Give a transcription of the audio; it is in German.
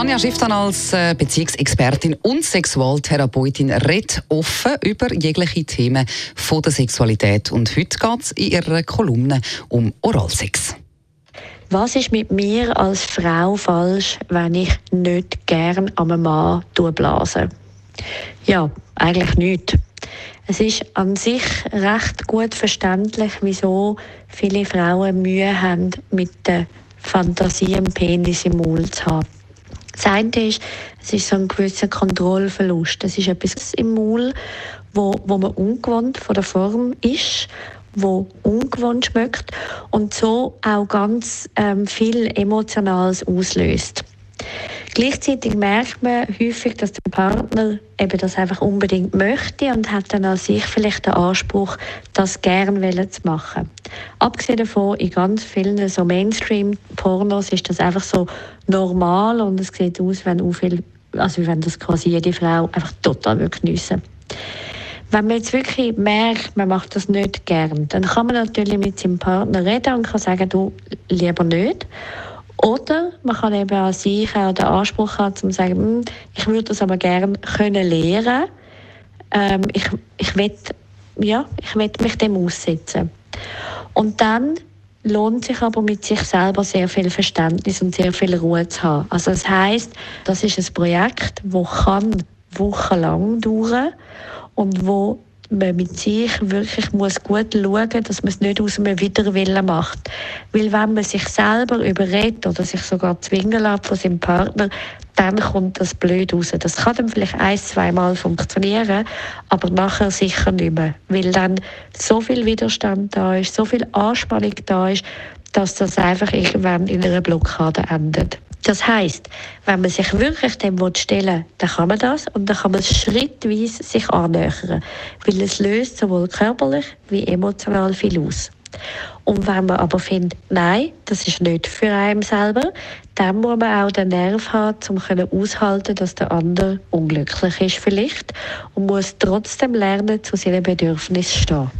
Tanja Schifftan als äh, Beziehungsexpertin und Sexualtherapeutin redet offen über jegliche Themen von der Sexualität. Und heute geht es in ihrer Kolumne um Oralsex. Was ist mit mir als Frau falsch, wenn ich nicht gern am Mann blase? Ja, eigentlich nicht. Es ist an sich recht gut verständlich, wieso viele Frauen Mühe haben, mit der Fantasie einen Penis im Mund zu haben. Das eine ist, es ist so ein gewisser Kontrollverlust. Es ist etwas im Maul, wo, wo man ungewohnt von der Form ist, wo ungewohnt schmeckt und so auch ganz ähm, viel Emotionales auslöst. Gleichzeitig merkt man häufig, dass der Partner eben das einfach unbedingt möchte und hat dann an sich vielleicht den Anspruch, das gerne zu machen. Abgesehen davon, in ganz vielen so Mainstream-Pornos ist das einfach so normal und es sieht aus, wenn viel, also wenn das quasi jede Frau einfach total geniessen wenn man jetzt wirklich merkt, man macht das nicht gern, dann kann man natürlich mit seinem Partner reden und kann sagen, du lieber nicht. Oder man kann eben an sich auch den Anspruch haben, zu sagen, hm, ich würde das aber gerne können lernen. Ähm, ich ich will, ja, ich will mich dem aussetzen. Und dann lohnt sich aber mit sich selber sehr viel Verständnis und sehr viel Ruhe zu haben. Also das heißt, das ist ein Projekt, wo kann wochenlang dauern und wo man mit sich wirklich muss gut schauen dass man es nicht aus einem Widerwillen macht. Weil wenn man sich selber überredet oder sich sogar zwingen lässt von seinem Partner, dann kommt das blöd raus. Das kann dann vielleicht ein, zwei Mal funktionieren, aber nachher sicher nicht mehr. Weil dann so viel Widerstand da ist, so viel Anspannung da ist, dass das einfach irgendwann in einer Blockade endet. Das heißt, wenn man sich wirklich dem stellen will, dann kann man das und dann kann man schrittweise sich annähern, weil es löst sowohl körperlich wie emotional viel aus. Und wenn man aber findet, nein, das ist nicht für einen selber, dann muss man auch den Nerv haben, um aushalten dass der andere unglücklich ist vielleicht und muss trotzdem lernen, zu seinen Bedürfnissen stehen.